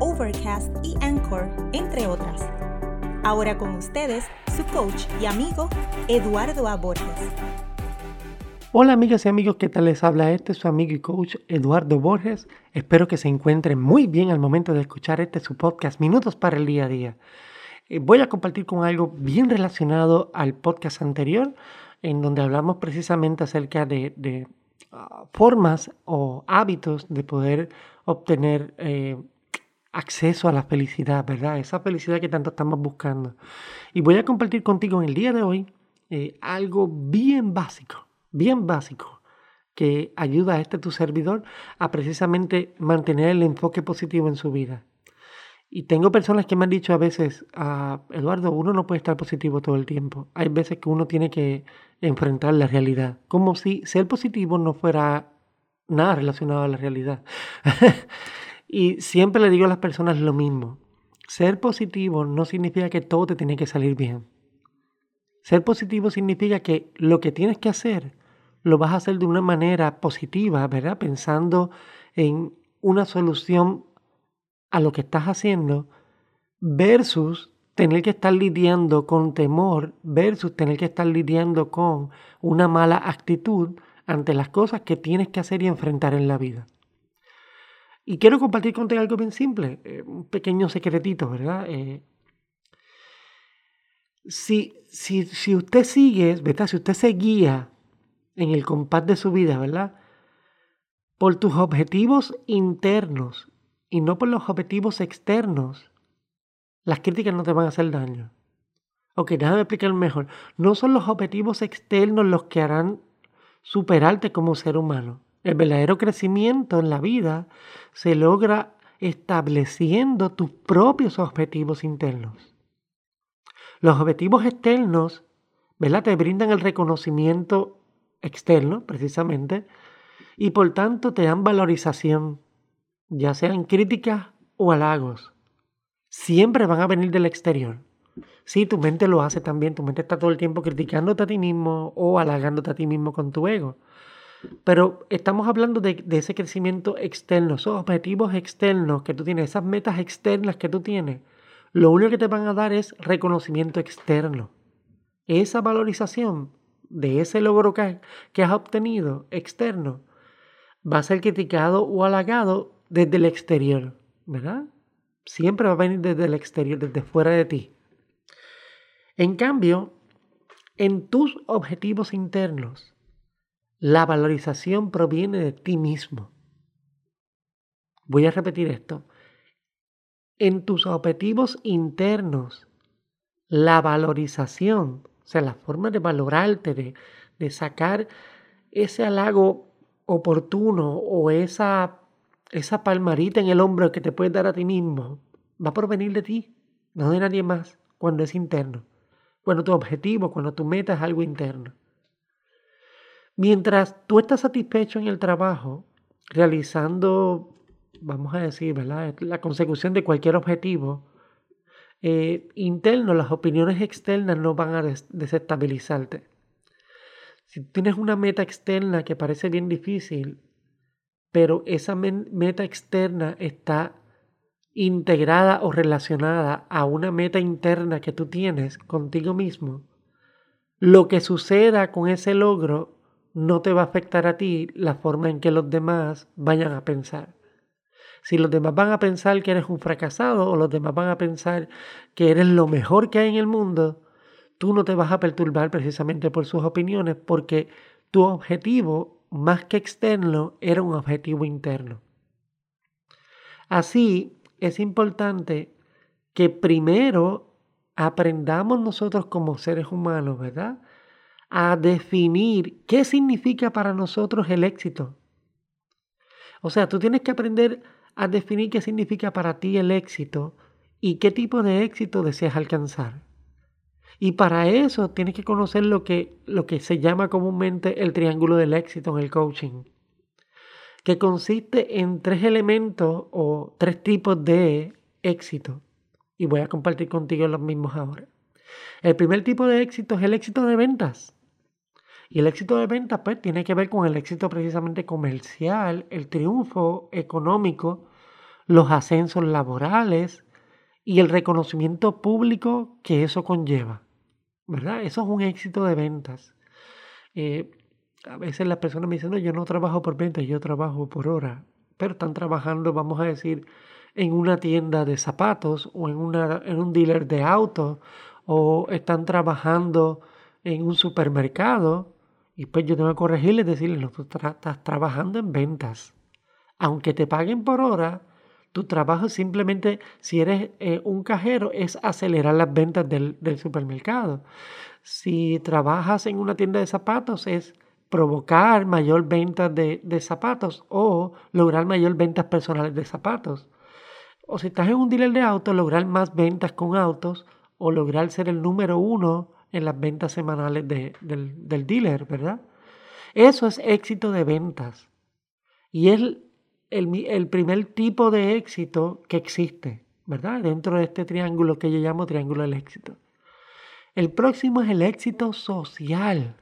Overcast y Anchor, entre otras. Ahora con ustedes, su coach y amigo, Eduardo A. Borges. Hola amigas y amigos, ¿qué tal les habla este su amigo y coach Eduardo Borges? Espero que se encuentren muy bien al momento de escuchar este su podcast Minutos para el Día a Día. Eh, voy a compartir con algo bien relacionado al podcast anterior, en donde hablamos precisamente acerca de, ah, formas o hábitos de poder obtener eh, acceso a la felicidad, ¿verdad? Esa felicidad que tanto estamos buscando. Y voy a compartir contigo en el día de hoy eh, algo bien básico, bien básico, que ayuda a este tu servidor a precisamente mantener el enfoque positivo en su vida. Y tengo personas que me han dicho a veces, ah, Eduardo, uno no puede estar positivo todo el tiempo. Hay veces que uno tiene que enfrentar la realidad, como si ser positivo no fuera nada relacionado a la realidad. Y siempre le digo a las personas lo mismo. Ser positivo no significa que todo te tiene que salir bien. Ser positivo significa que lo que tienes que hacer lo vas a hacer de una manera positiva, ¿verdad? Pensando en una solución a lo que estás haciendo versus tener que estar lidiando con temor versus tener que estar lidiando con una mala actitud ante las cosas que tienes que hacer y enfrentar en la vida. Y quiero compartir contigo algo bien simple, eh, un pequeño secretito, ¿verdad? Eh, si, si, si, usted sigue, ¿verdad? Si usted se guía en el compás de su vida, ¿verdad? Por tus objetivos internos y no por los objetivos externos, las críticas no te van a hacer daño. Ok, déjame explicar mejor. No son los objetivos externos los que harán superarte como ser humano. El verdadero crecimiento en la vida se logra estableciendo tus propios objetivos internos. Los objetivos externos, ¿verdad? Te brindan el reconocimiento externo, precisamente, y por tanto te dan valorización, ya sean críticas o halagos. Siempre van a venir del exterior. Sí, tu mente lo hace también, tu mente está todo el tiempo criticándote a ti mismo o halagándote a ti mismo con tu ego. Pero estamos hablando de, ese crecimiento externo, esos objetivos externos que tú tienes, esas metas externas que tú tienes. Lo único que te van a dar es reconocimiento externo. Esa valorización de ese logro que, que has obtenido externo va a ser criticado o halagado desde el exterior, ¿verdad? Siempre va a venir desde el exterior, desde fuera de ti. En cambio, en tus objetivos internos, la valorización proviene de ti mismo. Voy a repetir esto. En tus objetivos internos, la valorización, o sea, la forma de valorarte, de, de sacar ese halago oportuno o esa, esa palmarita en el hombro que te puedes dar a ti mismo, va a provenir de ti, no de nadie más, cuando es interno. Cuando tu objetivo, cuando tu meta es algo interno. Mientras tú estás satisfecho en el trabajo, realizando, vamos a decir, ¿verdad? la consecución de cualquier objetivo eh, interno, las opiniones externas no van a desestabilizarte. Si tienes una meta externa que parece bien difícil, pero esa meta externa está integrada o relacionada a una meta interna que tú tienes contigo mismo, lo que suceda con ese logro no te va a afectar a ti la forma en que los demás vayan a pensar. Si los demás van a pensar que eres un fracasado o los demás van a pensar que eres lo mejor que hay en el mundo, tú no te vas a perturbar precisamente por sus opiniones porque tu objetivo, más que externo, era un objetivo interno. Así, es importante que primero aprendamos nosotros como seres humanos, ¿verdad? A definir qué significa para nosotros el éxito. O sea, tú tienes que aprender a definir qué significa para ti el éxito y qué tipo de éxito deseas alcanzar. Y para eso tienes que conocer lo que, lo que se llama comúnmente el triángulo del éxito en el coaching, que consiste en tres elementos o tres tipos de éxito. Y voy a compartir contigo los mismos ahora. El primer tipo de éxito es el éxito de ventas. Y el éxito de ventas pues tiene que ver con el éxito precisamente comercial, el triunfo económico, los ascensos laborales y el reconocimiento público que eso conlleva. ¿Verdad? Eso es un éxito de ventas. Eh, a veces las personas me dicen, no, yo no trabajo por ventas, yo trabajo por hora. Pero están trabajando, vamos a decir, en una tienda de zapatos o en, una, en un dealer de autos o están trabajando en un supermercado y pues yo tengo que corregirles, decirles, no, tú estás trabajando en ventas. Aunque te paguen por hora, tu trabajo simplemente, si eres eh, un cajero, es acelerar las ventas del, supermercado. Si trabajas en una tienda de zapatos, es provocar mayor venta de, de, zapatos o lograr mayor ventas personales de zapatos. O si estás en un dealer de autos, lograr más ventas con autos o lograr ser el número uno en las ventas semanales del, del, dealer, ¿verdad? Eso es éxito de ventas. Y es el, el, primer tipo de éxito que existe, ¿verdad? Dentro de este triángulo que yo llamo triángulo del éxito. El próximo es el éxito social.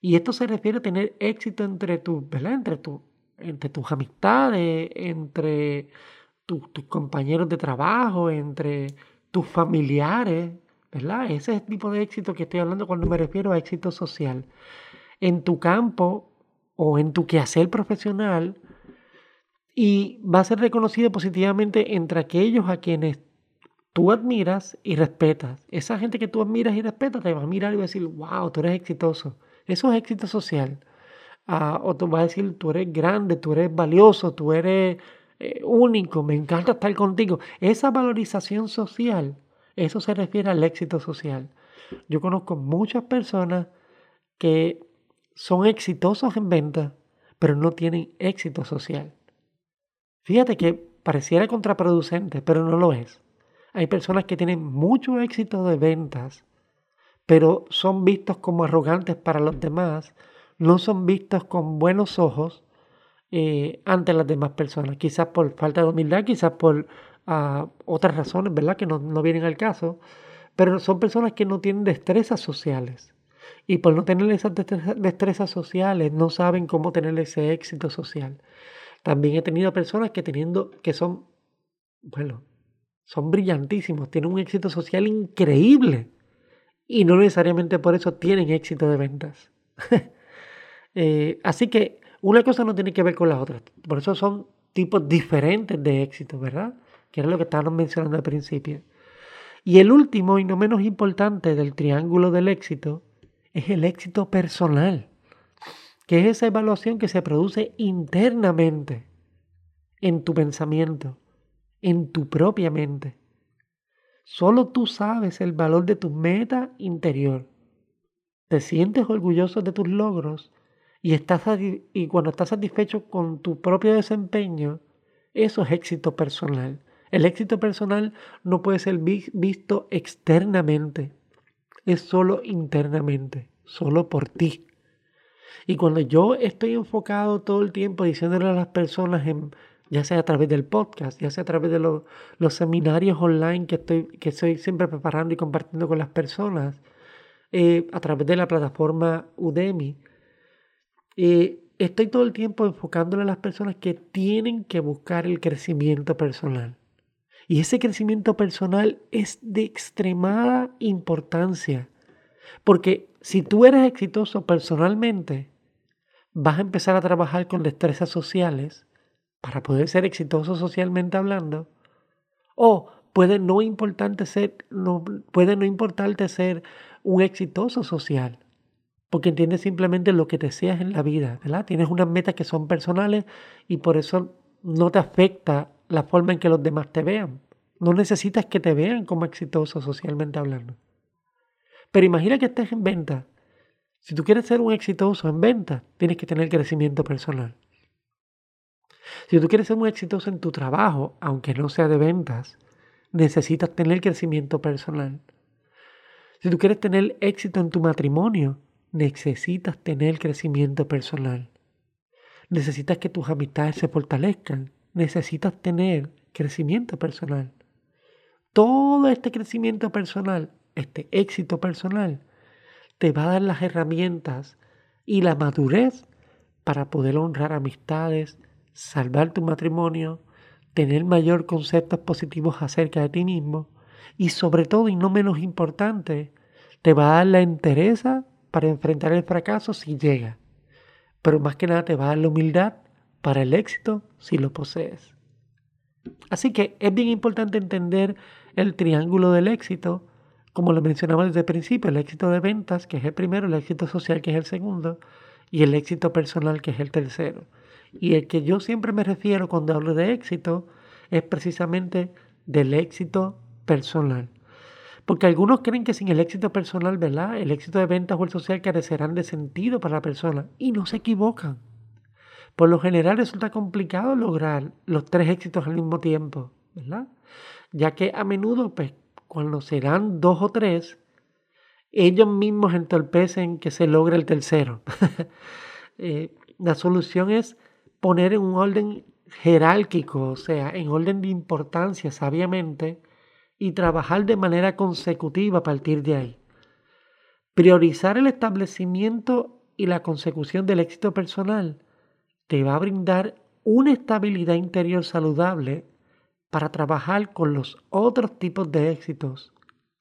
Y esto se refiere a tener éxito entre, tu, ¿verdad? entre, tu, entre tus amistades, entre tus compañeros de trabajo, entre tus familiares, ¿verdad? Ese es el tipo de éxito que estoy hablando cuando me refiero a éxito social. En tu campo o en tu quehacer profesional y va a ser reconocido positivamente entre aquellos a quienes tú admiras y respetas. Esa gente que tú admiras y respetas te va a mirar y va a decir, wow, tú eres exitoso. Eso es éxito social. Ah, o te va a decir, tú eres grande, tú eres valioso, tú eres eh, único, me encanta estar contigo. Esa valorización social eso se refiere al éxito social. Yo conozco muchas personas que son exitosos en venta, pero no tienen éxito social. Fíjate que pareciera contraproducente, pero no lo es. Hay personas que tienen mucho éxito de ventas, pero son vistos como arrogantes para los demás, no son vistos con buenos ojos eh, ante las demás personas, quizás por falta de humildad, quizás por a otras razones, ¿verdad? Que no, vienen al caso, pero son personas que no tienen destrezas sociales. Y por no tener esas destrezas sociales, no saben cómo tener ese éxito social. También he tenido personas que teniendo, que son, bueno, son brillantísimos, tienen un éxito social increíble. Y no necesariamente por eso tienen éxito de ventas. Eh, así que una cosa no tiene que ver con la otra. Por eso son tipos diferentes de éxito, ¿verdad? Que era lo que estábamos mencionando al principio. Y el último y no menos importante del triángulo del éxito es el éxito personal, que es esa evaluación que se produce internamente en tu pensamiento, en tu propia mente. Solo tú sabes el valor de tu meta interior. Te sientes orgulloso de tus logros y, estás, y cuando estás satisfecho con tu propio desempeño, eso es éxito personal. El éxito personal no puede ser visto externamente, es solo internamente, solo por ti. Y cuando yo estoy enfocado todo el tiempo diciéndole a las personas, ya sea a través del podcast, ya sea a través de los seminarios online que estoy, que siempre preparando y compartiendo con las personas, eh, a través de la plataforma Udemy, eh, estoy todo el tiempo enfocándole a las personas que tienen que buscar el crecimiento personal. Y ese crecimiento personal es de extremada importancia. Porque si tú eres exitoso personalmente, vas a empezar a trabajar con destrezas sociales para poder ser exitoso socialmente hablando. O puede no, importarte ser, no, puede no importarte ser un exitoso social. Porque entiendes simplemente lo que deseas en la vida, ¿verdad? Tienes unas metas que son personales y por eso no te afecta la forma en que los demás te vean. No necesitas que te vean como exitoso socialmente hablando. Pero imagina que estés en venta. Si tú quieres ser un exitoso en venta, tienes que tener crecimiento personal. Si tú quieres ser un exitoso en tu trabajo, aunque no sea de ventas, necesitas tener crecimiento personal. Si tú quieres tener éxito en tu matrimonio, necesitas tener crecimiento personal. Necesitas que tus amistades se fortalezcan. Necesitas tener crecimiento personal. Todo este crecimiento personal, este éxito personal, te va a dar las herramientas y la madurez para poder honrar amistades, salvar tu matrimonio, tener mayor conceptos positivos acerca de ti mismo y sobre todo y no menos importante, te va a dar la entereza para enfrentar el fracaso si llega, pero más que nada te va a dar la humildad para el éxito si lo posees. Así que es bien importante entender el triángulo del éxito, como lo mencionaba desde el principio, el éxito de ventas, que es el primero, el éxito social, que es el segundo, y el éxito personal, que es el tercero. Y el que yo siempre me refiero cuando hablo de éxito es precisamente del éxito personal. Porque algunos creen que sin el éxito personal, ¿verdad? El éxito de ventas o el social carecerán de sentido para la persona. Y no se equivocan. Por lo general resulta complicado lograr los tres éxitos al mismo tiempo, ¿verdad? Ya que a menudo, pues, cuando serán dos o tres, ellos mismos entorpecen que se logre el tercero. Eh, la solución es poner en un orden jerárquico, o sea, en orden de importancia, sabiamente, y trabajar de manera consecutiva a partir de ahí. Priorizar el establecimiento y la consecución del éxito personal te va a brindar una estabilidad interior saludable para trabajar con los otros tipos de éxitos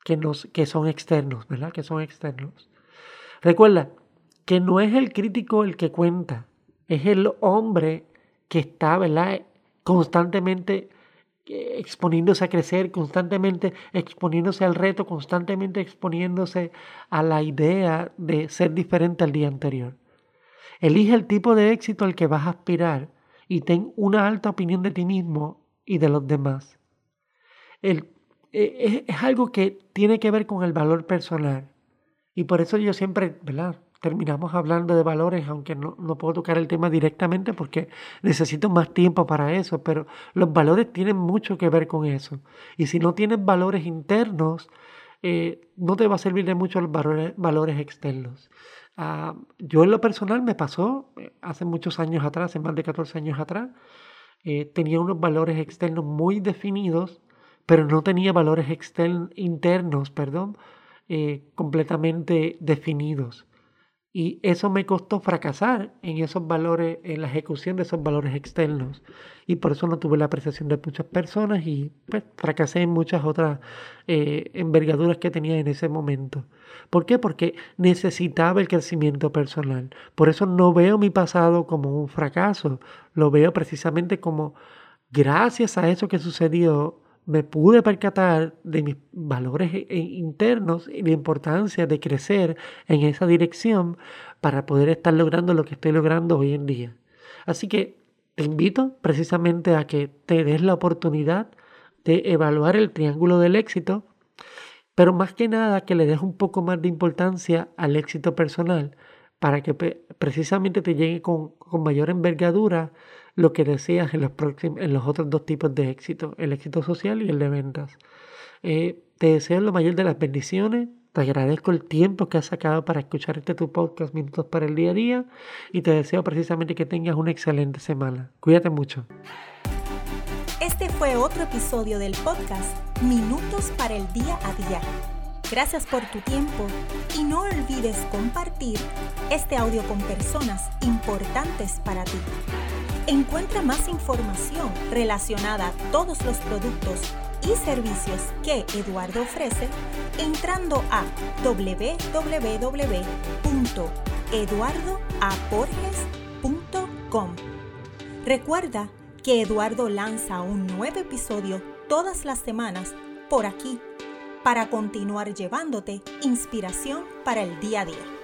que, nos, que son externos, ¿verdad? Que son externos. Recuerda que no es el crítico el que cuenta, es el hombre que está, ¿verdad? Constantemente eh, exponiéndose a crecer, constantemente exponiéndose al reto, constantemente exponiéndose a la idea de ser diferente al día anterior. Elige el tipo de éxito al que vas a aspirar y ten una alta opinión de ti mismo y de los demás. El, eh, es, es, algo que tiene que ver con el valor personal. Y por eso yo siempre, ¿verdad? terminamos hablando de valores, aunque no, puedo tocar el tema directamente porque necesito más tiempo para eso, pero los valores tienen mucho que ver con eso. Y si no tienes valores internos, eh, no te va a servir de mucho los valores externos. Ah, yo en lo personal me pasó eh, hace muchos años atrás, hace más de 14 años atrás, eh, tenía unos valores externos muy definidos, pero no tenía valores internos, perdón, completamente definidos. Y eso me costó fracasar en esos valores, en la ejecución de esos valores externos. Y por eso no tuve la apreciación de muchas personas y pues, fracasé en muchas otras eh, envergaduras que tenía en ese momento. ¿Por qué? Porque necesitaba el crecimiento personal. Por eso no veo mi pasado como un fracaso. Lo veo precisamente como gracias a eso que sucedió me pude percatar de mis valores e, e, internos y la importancia de crecer en esa dirección para poder estar logrando lo que estoy logrando hoy en día. Así que te invito precisamente a que te des la oportunidad de evaluar el triángulo del éxito, pero más que nada que le des un poco más de importancia al éxito personal para que precisamente te llegue con, con mayor envergadura lo que deseas en los, próximos, en los otros dos tipos de éxito, el éxito social y el de ventas. Eh, te deseo lo mayor de las bendiciones. Te agradezco el tiempo que has sacado para escuchar este tu podcast Minutos para el Día a Día y te deseo precisamente que tengas una excelente semana. Cuídate mucho. Este fue otro episodio del podcast Minutos para el Día a Día. Gracias por tu tiempo y no olvides compartir este audio con personas importantes para ti. Encuentra más información relacionada a todos los productos y servicios que Eduardo ofrece entrando a www.eduardoaporges.com. Recuerda que Eduardo lanza un nuevo episodio todas las semanas por aquí para continuar llevándote inspiración para el día a día.